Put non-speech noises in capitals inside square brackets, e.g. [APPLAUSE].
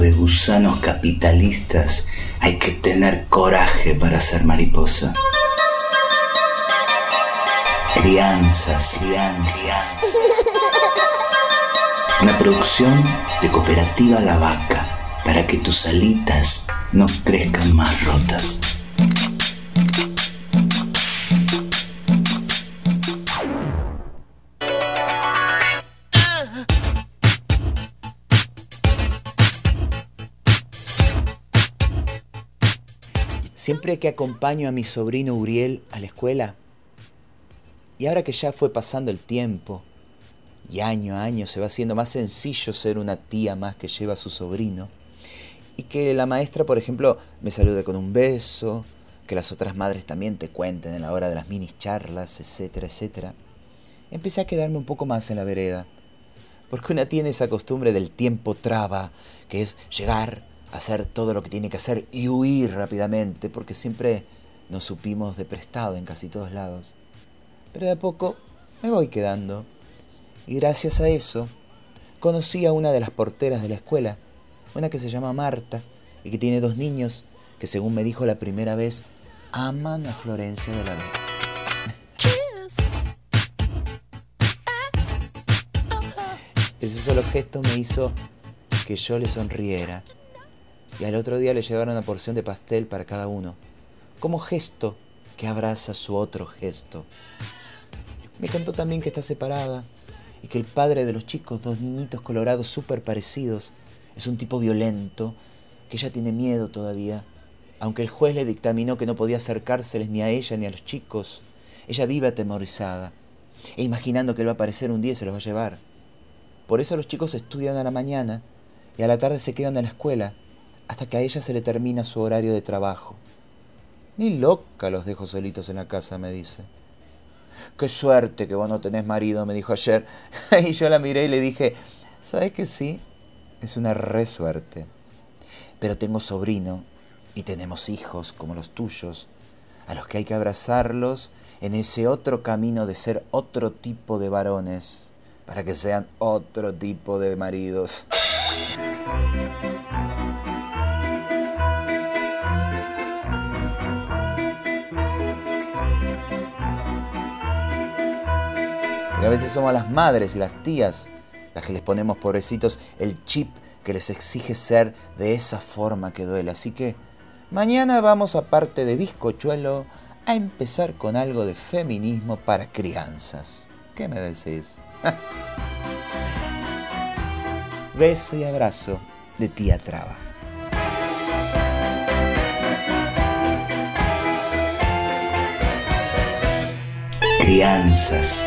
de gusanos capitalistas hay que tener coraje para ser mariposa. Crianzas, crianzas. Una producción de Cooperativa La Vaca para que tus alitas no crezcan más rotas. Siempre que acompaño a mi sobrino Uriel a la escuela, y ahora que ya fue pasando el tiempo, y año a año se va haciendo más sencillo ser una tía más que lleva a su sobrino, y que la maestra, por ejemplo, me salude con un beso, que las otras madres también te cuenten en la hora de las mini charlas, etcétera, etcétera, empecé a quedarme un poco más en la vereda, porque una tiene esa costumbre del tiempo traba, que es llegar, hacer todo lo que tiene que hacer y huir rápidamente, porque siempre nos supimos de prestado en casi todos lados. Pero de a poco me voy quedando. Y gracias a eso, conocí a una de las porteras de la escuela, una que se llama Marta y que tiene dos niños que, según me dijo la primera vez, aman a Florencia de la Vega. [LAUGHS] Ese solo gesto me hizo que yo le sonriera y al otro día le llevaron una porción de pastel para cada uno, como gesto que abraza su otro gesto. Me contó también que está separada y que el padre de los chicos, dos niñitos colorados súper parecidos, es un tipo violento, que ella tiene miedo todavía, aunque el juez le dictaminó que no podía acercárseles ni a ella ni a los chicos. Ella vive atemorizada e imaginando que él va a aparecer un día y se los va a llevar. Por eso los chicos estudian a la mañana y a la tarde se quedan en la escuela hasta que a ella se le termina su horario de trabajo. Ni loca los dejo solitos en la casa, me dice. Qué suerte que vos no tenés marido, me dijo ayer. [LAUGHS] y yo la miré y le dije, ¿sabes que sí? Es una re suerte. Pero tengo sobrino y tenemos hijos como los tuyos, a los que hay que abrazarlos en ese otro camino de ser otro tipo de varones, para que sean otro tipo de maridos. Y a veces somos las madres y las tías las que les ponemos, pobrecitos, el chip que les exige ser de esa forma que duele. Así que mañana vamos, aparte de bizcochuelo, a empezar con algo de feminismo para crianzas. ¿Qué me decís? [LAUGHS] Beso y abrazo de tía Traba. Crianzas.